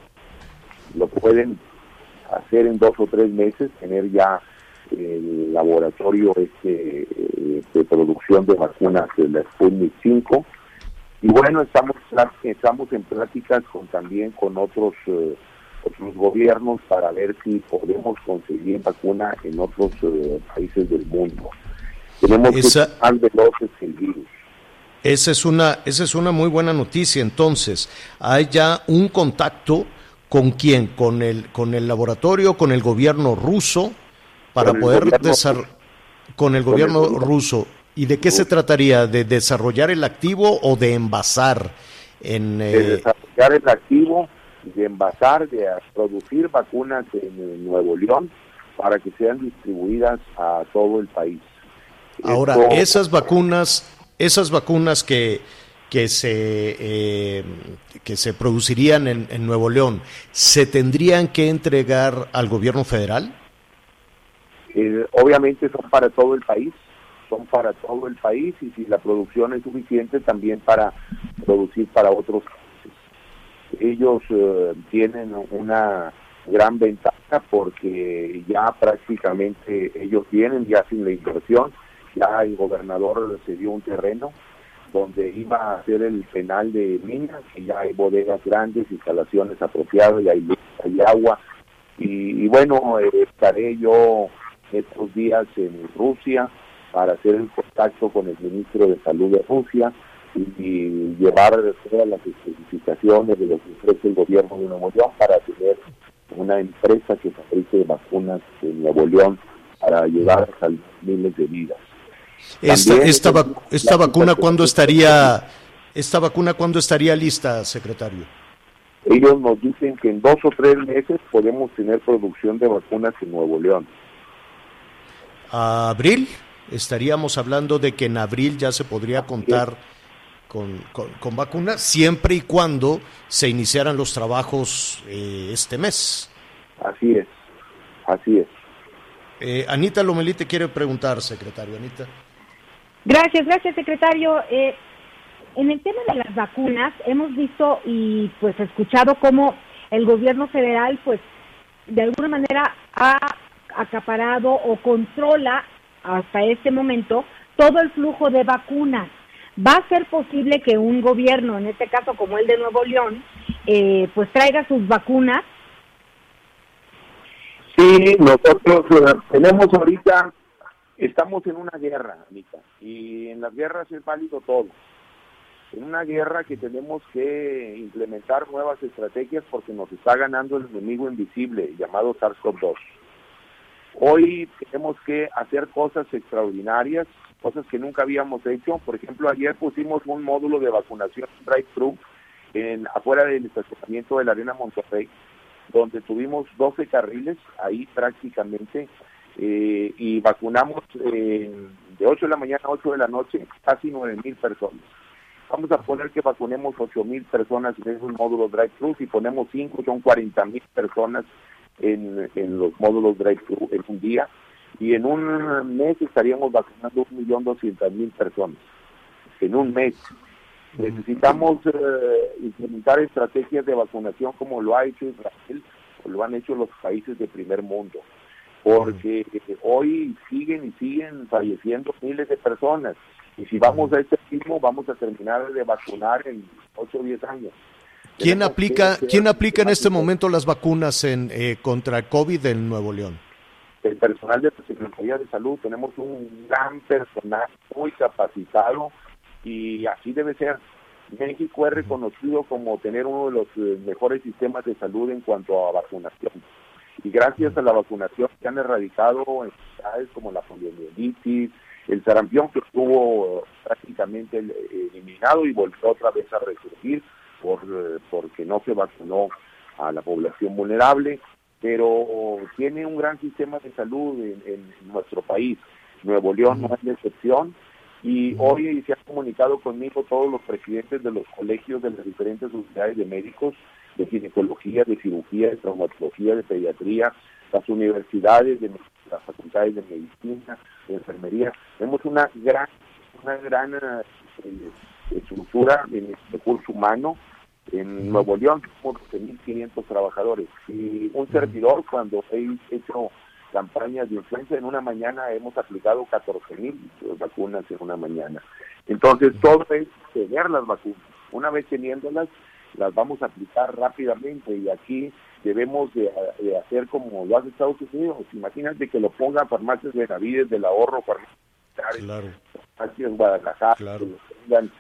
Lo pueden hacer en dos o tres meses, tener ya el laboratorio este de producción de vacunas de la Sputnik 5 y bueno estamos estamos en pláticas con también con otros eh, otros gobiernos para ver si podemos conseguir vacuna en otros eh, países del mundo tenemos Esa... que ser más veloces el virus esa es una esa es una muy buena noticia entonces hay ya un contacto ¿Con quién? ¿Con el, con el laboratorio, con el gobierno ruso, para poder desarrollar... Con el con el gobierno gobierno- ruso. ¿Y de qué se trataría? ¿De desarrollar el activo o de envasar? En, de eh, desarrollar el activo, de envasar, de producir vacunas en, Nuevo León para que sean distribuidas a todo el país. Ahora, Esto- esas vacunas, esas vacunas que, que se eh, que se producirían en, en Nuevo León, ¿se tendrían que entregar al gobierno federal? Eh, obviamente son para todo el país, son para todo el país y si la producción es suficiente también para producir para otros países. Ellos eh, tienen una gran ventaja porque ya prácticamente ellos vienen ya sin la inversión, ya el gobernador se dio un terreno donde iba a hacer el penal de minas, que ya hay bodegas grandes, instalaciones apropiadas, y hay agua, y, y bueno, eh, estaré yo estos días en Rusia para hacer el contacto con el ministro de Salud de Rusia y, y llevar todas las especificaciones de lo que ofrece el gobierno de Nuevo León para tener una empresa que fabrique vacunas en Nuevo León para llevar a salvar miles de vidas. Esta, También esta, vac- vacuna cuándo estaría esta vacuna cuándo estaría lista, secretario? Ellos nos dicen que en dos o tres meses podemos tener producción de vacunas en Nuevo León. ¿A abril? Estaríamos hablando de que en abril ya se podría contar con, con- con vacunas, siempre y cuando se iniciaran los trabajos eh, este mes. Así es, así es. Eh, Anita Lomelí te quiere preguntar, secretario. Anita. Gracias, gracias, secretario. Eh, en el tema de las vacunas, hemos visto y pues escuchado cómo el gobierno federal, pues, de alguna manera ha acaparado o controla hasta este momento todo el flujo de vacunas. ¿Va a ser posible que un gobierno, en este caso como el de Nuevo León, eh, pues traiga sus vacunas? Sí, nosotros eh, tenemos ahorita, estamos en una guerra, Anita, y en las guerras es válido todo. En una guerra que tenemos que implementar nuevas estrategias porque nos está ganando el enemigo invisible llamado SARS-CoV-2. Hoy tenemos que hacer cosas extraordinarias, cosas que nunca habíamos hecho. Por ejemplo, ayer pusimos un módulo de vacunación drive-thru en afuera del estacionamiento de la Arena Monterrey, donde tuvimos 12 carriles ahí prácticamente eh, y vacunamos eh, de 8 de la mañana a 8 de la noche casi 9 mil personas. Vamos a poner que vacunemos 8 mil personas en esos módulos drive-thru, si ponemos 5 son 40 mil personas en, en los módulos drive-thru en un día y en un mes estaríamos vacunando 1.200.000 personas. En un mes. Necesitamos eh, implementar estrategias de vacunación como lo ha hecho Israel o lo han hecho los países de primer mundo, porque hoy siguen y siguen falleciendo miles de personas. Y si vamos a este ritmo vamos a terminar de vacunar en 8 o 10 años. ¿Quién aplica, ¿quién aplica en este momento las vacunas en, eh, contra el COVID en Nuevo León? el personal de la Secretaría de Salud, tenemos un gran personal muy capacitado y así debe ser. México es reconocido como tener uno de los eh, mejores sistemas de salud en cuanto a vacunación. Y gracias a la vacunación se han erradicado enfermedades como la poliomielitis, el sarampión que estuvo eh, prácticamente eh, eliminado y volvió otra vez a resurgir por, porque no se vacunó a la población vulnerable pero tiene un gran sistema de salud en, nuestro país. Nuevo León no es la excepción y hoy se han comunicado conmigo todos los presidentes de los colegios de las diferentes sociedades de médicos, de ginecología, de cirugía, de traumatología, de pediatría, las universidades, de las facultades de medicina, de enfermería. Tenemos una gran, una gran eh, estructura en el recurso humano en Nuevo León somos 12.500 trabajadores y un servidor cuando he hecho campañas de influenza en una mañana hemos aplicado 14.000 vacunas en una mañana. Entonces todo es tener las vacunas. Una vez teniéndolas, las vamos a aplicar rápidamente y aquí debemos de, de hacer como lo hace Estados Unidos. Imagínate que lo ponga farmacias Benavides del ahorro, farmacias militares Claro. aquí en Guadalajara, Claro.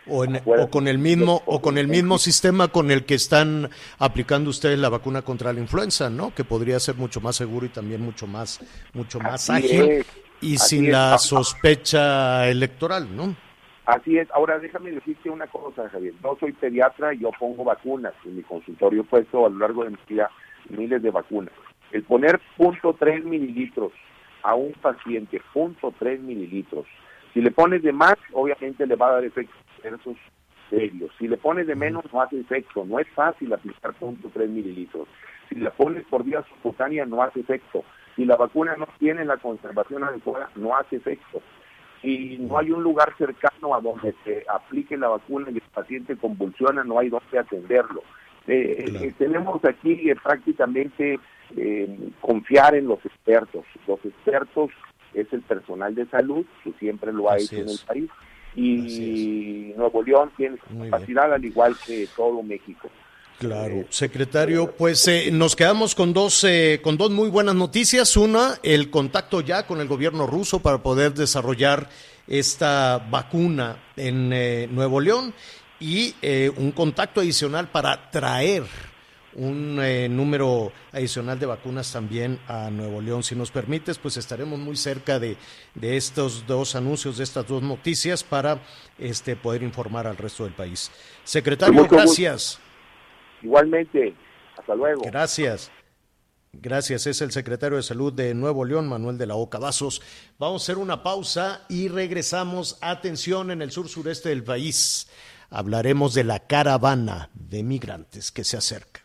O, en- o con el mismo o con el mismo sistema con el que están aplicando ustedes la vacuna contra la influenza, ¿no? Que podría ser mucho más seguro y también mucho más mucho más Así ágil es, y así sin es. la sospecha electoral, ¿no? Así es. Ahora déjame decirte una cosa, Javier. No soy pediatra y yo pongo vacunas. En mi consultorio he puesto a lo largo de mi vida miles de vacunas. El poner punto tres mililitros a un paciente, punto tres mililitros. Si le pones de más, obviamente le va a dar efectos adversos serios. Si le pones de menos, no hace efecto. No es fácil aplicar punto tres mililitros. Si la pones por vía subcutánea, no hace efecto. Si la vacuna no tiene la conservación adecuada, no hace efecto si no hay un lugar cercano a donde se aplique la vacuna y el paciente convulsiona, no hay donde atenderlo. Eh, Claro. eh, tenemos aquí eh, prácticamente eh, confiar en los expertos. Los expertos es el personal de salud, que siempre lo ha Así hecho en el país, y Nuevo León tiene Muy bien. capacidad al igual que todo México. Claro, secretario, pues eh, nos quedamos con dos, eh, con dos muy buenas noticias. Una, el contacto ya con el gobierno ruso para poder desarrollar esta vacuna en eh, Nuevo León y eh, un contacto adicional para traer un eh, número adicional de vacunas también a Nuevo León. Si nos permites, pues estaremos muy cerca de, de estos dos anuncios, de estas dos noticias para este, poder informar al resto del país. Secretario, gusto. gracias. Igualmente, hasta luego. Gracias. Gracias, es el secretario de Salud de Nuevo León, Manuel de la Oca Vasos. Vamos a hacer una pausa y regresamos. Atención en el sur sureste del país. Hablaremos de la caravana de migrantes que se acerca.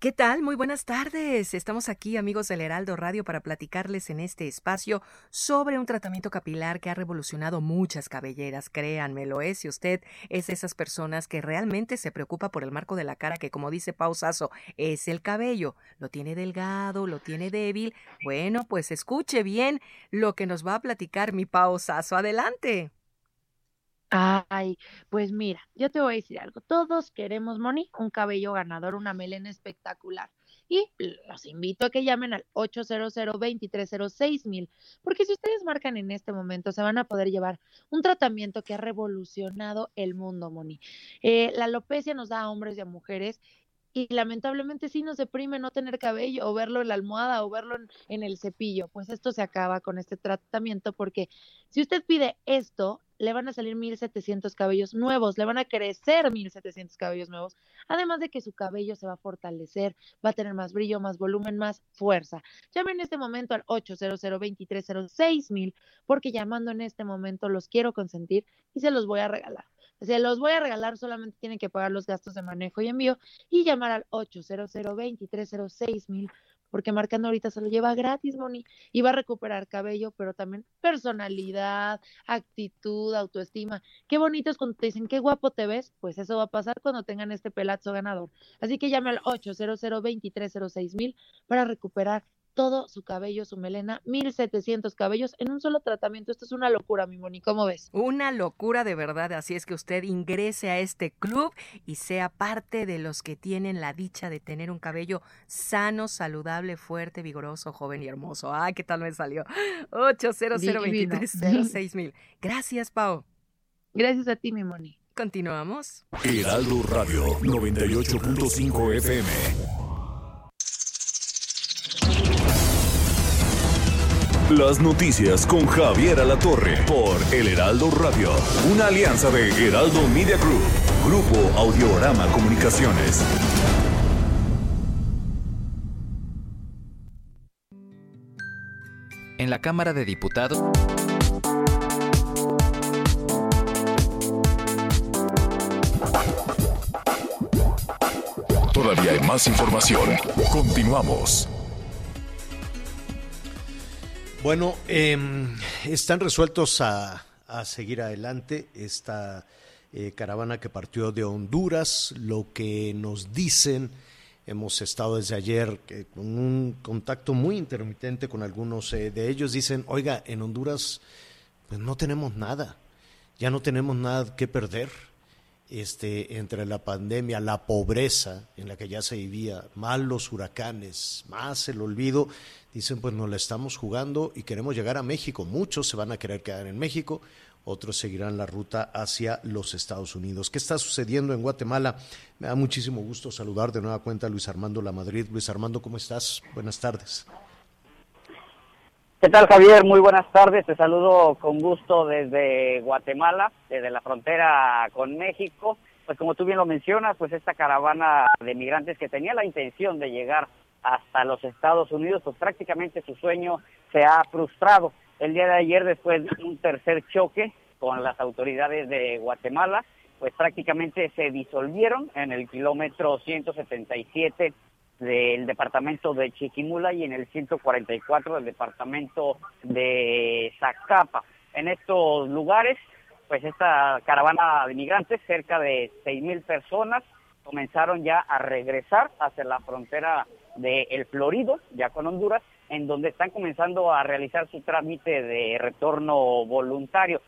¿Qué tal? Muy buenas tardes. Estamos aquí, amigos del Heraldo Radio, para platicarles en este espacio sobre un tratamiento capilar que ha revolucionado muchas cabelleras. Créanmelo, es si usted es de esas personas que realmente se preocupa por el marco de la cara, que como dice Pausazo, es el cabello. Lo tiene delgado, lo tiene débil. Bueno, pues escuche bien lo que nos va a platicar mi Pausazo. Adelante. Ay, pues mira, yo te voy a decir algo. Todos queremos, Moni, un cabello ganador, una melena espectacular. Y los invito a que llamen al 800 230 mil, porque si ustedes marcan en este momento, se van a poder llevar un tratamiento que ha revolucionado el mundo, Moni. Eh, la alopecia nos da a hombres y a mujeres y lamentablemente sí nos deprime no tener cabello o verlo en la almohada o verlo en, en el cepillo. Pues esto se acaba con este tratamiento porque si usted pide esto, le van a salir 1700 cabellos nuevos, le van a crecer 1700 cabellos nuevos, además de que su cabello se va a fortalecer, va a tener más brillo, más volumen, más fuerza. Llame en este momento al 800 mil porque llamando en este momento los quiero consentir y se los voy a regalar. Se los voy a regalar, solamente tienen que pagar los gastos de manejo y envío y llamar al 800 mil porque marcando ahorita se lo lleva gratis, Moni, y va a recuperar cabello, pero también personalidad, actitud, autoestima. Qué bonito es cuando te dicen, qué guapo te ves, pues eso va a pasar cuando tengan este pelazo ganador. Así que llame al 800 mil para recuperar todo su cabello, su melena, 1700 cabellos en un solo tratamiento. Esto es una locura, mi Moni, ¿cómo ves? Una locura de verdad, así es que usted ingrese a este club y sea parte de los que tienen la dicha de tener un cabello sano, saludable, fuerte, vigoroso, joven y hermoso. Ah, ¿qué tal me salió? 800 mil. Gracias, Pau. Gracias a ti, mi Moni. Continuamos. Heraldo Radio 98.5 FM. Las noticias con Javier Alatorre por El Heraldo Radio, una alianza de Heraldo Media Group, Grupo Audiorama Comunicaciones. En la Cámara de Diputados. Todavía hay más información. Continuamos. Bueno, eh, están resueltos a, a, seguir adelante esta eh, caravana que partió de Honduras. Lo que nos dicen, hemos estado desde ayer con un contacto muy intermitente con algunos eh, de ellos. Dicen, oiga, en Honduras pues no tenemos nada. ya no tenemos nada que perder este, entre la pandemia, la pobreza en la que ya se vivía, más los huracanes, más el olvido, dicen pues nos la estamos jugando y queremos llegar a México. Muchos se van a querer quedar en México, otros seguirán la ruta hacia los Estados Unidos. ¿Qué está sucediendo en Guatemala? Me da muchísimo gusto saludar de nueva cuenta a Luis Armando La Madrid. Luis Armando, ¿cómo estás? Buenas tardes. ¿Qué tal, Javier? Muy buenas tardes. Te saludo con gusto desde Guatemala, desde la frontera con México. Pues como tú bien lo mencionas, pues esta caravana de migrantes que tenía la intención de llegar hasta los Estados Unidos, pues prácticamente su sueño se ha frustrado. El día de ayer, después de un tercer choque con las autoridades de Guatemala, pues prácticamente se disolvieron en el kilómetro 177 del departamento de Chiquimula y en el 144 del departamento de Zacapa. En estos lugares, pues esta caravana de migrantes, cerca de 6.000 personas, comenzaron ya a regresar hacia la frontera de El Florido, ya con Honduras, en donde están comenzando a realizar su trámite de retorno voluntario.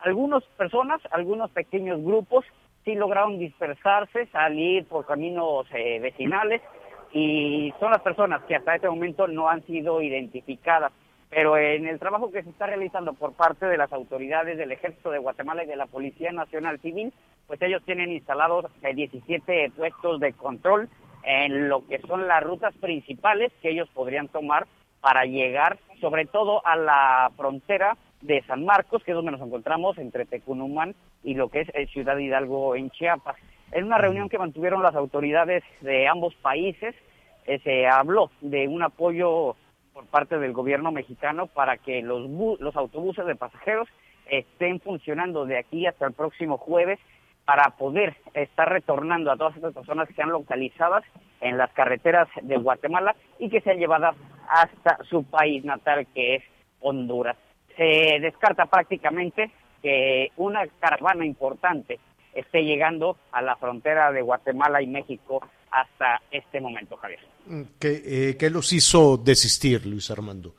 Algunas personas, algunos pequeños grupos, sí lograron dispersarse, salir por caminos eh, vecinales, y son las personas que hasta este momento no han sido identificadas. Pero en el trabajo que se está realizando por parte de las autoridades del Ejército de Guatemala y de la Policía Nacional Civil, pues ellos tienen instalados eh, 17 puestos de control en lo que son las rutas principales que ellos podrían tomar para llegar sobre todo a la frontera de San Marcos, que es donde nos encontramos entre Tecunumán y lo que es eh, Ciudad Hidalgo en Chiapas. En una reunión que mantuvieron las autoridades de ambos países, eh, se habló de un apoyo por parte del gobierno mexicano para que los, bu- los autobuses de pasajeros estén funcionando de aquí hasta el próximo jueves para poder estar retornando a todas estas personas que sean localizadas en las carreteras de Guatemala y que sean llevadas hasta su país natal, que es Honduras. Se descarta prácticamente que una caravana importante esté llegando a la frontera de Guatemala y México hasta este momento, Javier. ¿Qué, eh, qué los hizo desistir, Luis Armando?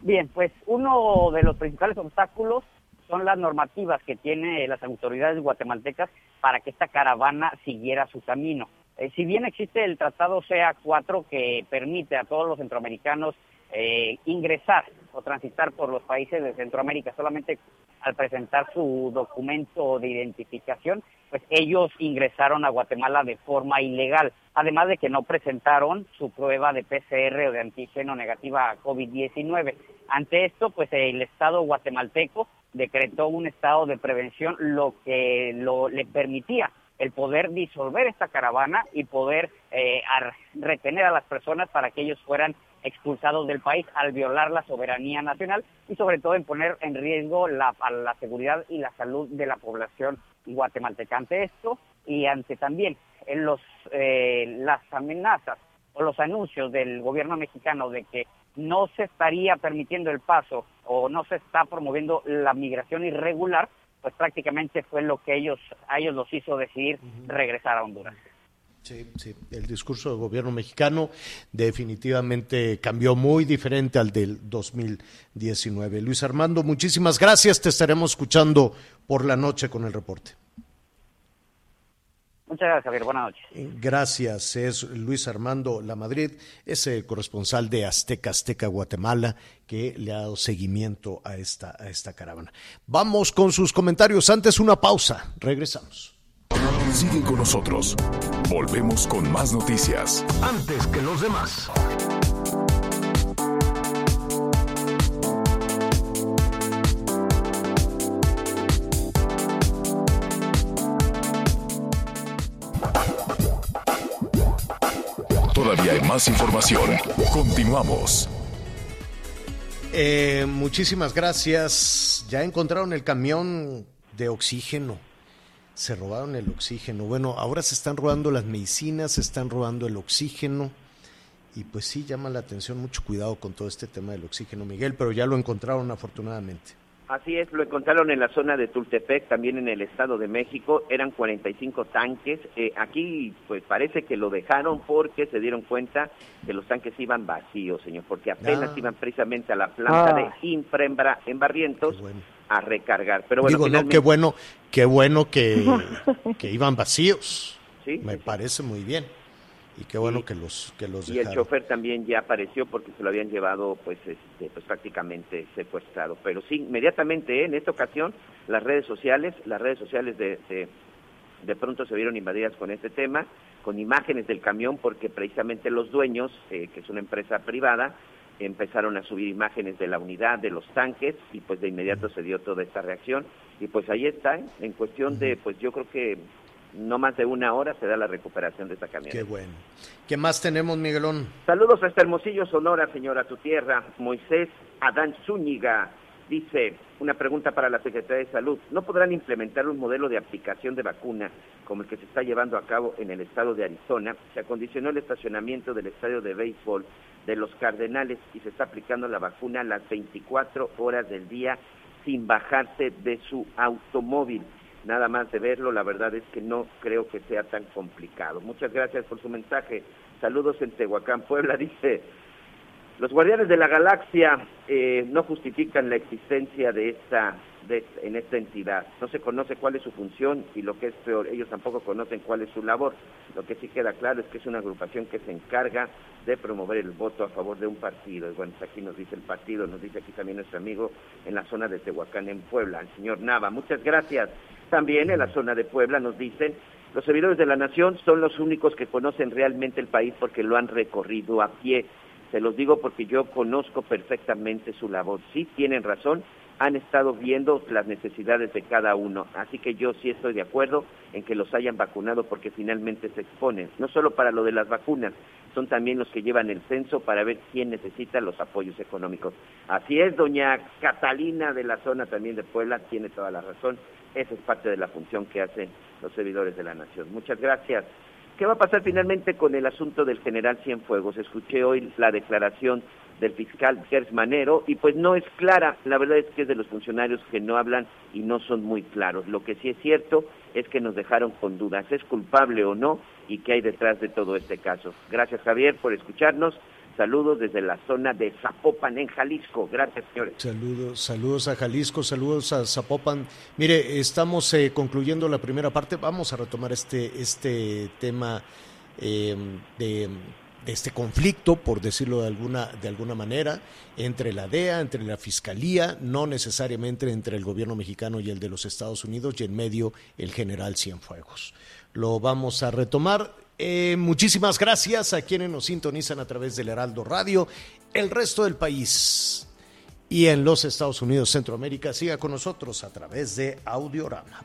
Bien, pues uno de los principales obstáculos son las normativas que tienen las autoridades guatemaltecas para que esta caravana siguiera su camino. Eh, si bien existe el Tratado CA4 que permite a todos los centroamericanos eh, ingresar o transitar por los países de Centroamérica solamente al presentar su documento de identificación, pues ellos ingresaron a Guatemala de forma ilegal, además de que no presentaron su prueba de PCR o de antígeno negativa a COVID-19. Ante esto, pues el Estado guatemalteco decretó un estado de prevención, lo que lo, le permitía el poder disolver esta caravana y poder eh, a- retener a las personas para que ellos fueran expulsados del país al violar la soberanía nacional y sobre todo en poner en riesgo la, a la seguridad y la salud de la población guatemalteca. Ante esto y ante también en los, eh, las amenazas o los anuncios del gobierno mexicano de que no se estaría permitiendo el paso o no se está promoviendo la migración irregular, pues prácticamente fue lo que ellos a ellos los hizo decidir regresar a Honduras. Sí, sí, el discurso del gobierno mexicano definitivamente cambió muy diferente al del 2019. Luis Armando, muchísimas gracias. Te estaremos escuchando por la noche con el reporte. Muchas gracias, Javier. Buenas noches. Gracias, es Luis Armando La Madrid, es el corresponsal de Azteca Azteca Guatemala que le ha dado seguimiento a esta, a esta caravana. Vamos con sus comentarios. Antes una pausa, regresamos. Sigue con nosotros. Volvemos con más noticias. Antes que los demás. Todavía hay más información. Continuamos. Eh, muchísimas gracias. Ya encontraron el camión de oxígeno. Se robaron el oxígeno. Bueno, ahora se están robando las medicinas, se están robando el oxígeno. Y pues sí, llama la atención mucho cuidado con todo este tema del oxígeno, Miguel, pero ya lo encontraron afortunadamente. Así es, lo encontraron en la zona de Tultepec, también en el Estado de México, eran 45 tanques. Eh, aquí pues parece que lo dejaron porque se dieron cuenta que los tanques iban vacíos, señor, porque apenas Ah. iban precisamente a la planta Ah. de infra en, Bra- en Barrientos a recargar. Pero bueno, Digo, no, qué bueno, qué bueno que, que iban vacíos. Sí, Me parece muy bien. Y qué bueno que los que los Y el dejaron. chofer también ya apareció porque se lo habían llevado pues, este, pues prácticamente secuestrado. Pero sí, inmediatamente ¿eh? en esta ocasión las redes sociales, las redes sociales de, de, de pronto se vieron invadidas con este tema, con imágenes del camión porque precisamente los dueños, eh, que es una empresa privada, empezaron a subir imágenes de la unidad, de los tanques y pues de inmediato se dio toda esta reacción y pues ahí está, ¿eh? en cuestión de pues yo creo que no más de una hora se da la recuperación de esta camioneta. Qué bueno. ¿Qué más tenemos, Miguelón? Saludos hasta Hermosillo, Sonora, señora, tu tierra. Moisés Adán Zúñiga dice, una pregunta para la Secretaría de Salud. ¿No podrán implementar un modelo de aplicación de vacuna como el que se está llevando a cabo en el estado de Arizona? Se acondicionó el estacionamiento del estadio de béisbol de los Cardenales y se está aplicando la vacuna las 24 horas del día sin bajarse de su automóvil. Nada más de verlo, la verdad es que no creo que sea tan complicado. Muchas gracias por su mensaje. Saludos en Tehuacán, Puebla, dice. Los guardianes de la galaxia eh, no justifican la existencia de esta, de, en esta entidad. No se conoce cuál es su función y lo que es peor, ellos tampoco conocen cuál es su labor. Lo que sí queda claro es que es una agrupación que se encarga de promover el voto a favor de un partido. Y bueno, pues aquí nos dice el partido, nos dice aquí también nuestro amigo en la zona de Tehuacán, en Puebla, el señor Nava. Muchas gracias. También en la zona de Puebla nos dicen, los servidores de la nación son los únicos que conocen realmente el país porque lo han recorrido a pie. Se los digo porque yo conozco perfectamente su labor. Sí tienen razón, han estado viendo las necesidades de cada uno. Así que yo sí estoy de acuerdo en que los hayan vacunado porque finalmente se exponen, no solo para lo de las vacunas, son también los que llevan el censo para ver quién necesita los apoyos económicos. Así es, doña Catalina de la zona también de Puebla, tiene toda la razón. Esa es parte de la función que hacen los servidores de la nación. Muchas gracias. ¿Qué va a pasar finalmente con el asunto del general Cienfuegos? Escuché hoy la declaración del fiscal Gers Manero y pues no es clara, la verdad es que es de los funcionarios que no hablan y no son muy claros. Lo que sí es cierto es que nos dejaron con dudas, ¿es culpable o no? ¿Y qué hay detrás de todo este caso? Gracias Javier por escucharnos. Saludos desde la zona de Zapopan en Jalisco. Gracias señores. Saludos, saludos a Jalisco, saludos a Zapopan. Mire, estamos eh, concluyendo la primera parte. Vamos a retomar este, este tema eh, de, de este conflicto, por decirlo de alguna, de alguna manera, entre la DEA, entre la Fiscalía, no necesariamente entre el gobierno mexicano y el de los Estados Unidos, y en medio el general Cienfuegos. Lo vamos a retomar. Eh, muchísimas gracias a quienes nos sintonizan a través del Heraldo Radio, el resto del país y en los Estados Unidos, Centroamérica. Siga con nosotros a través de Audiorama.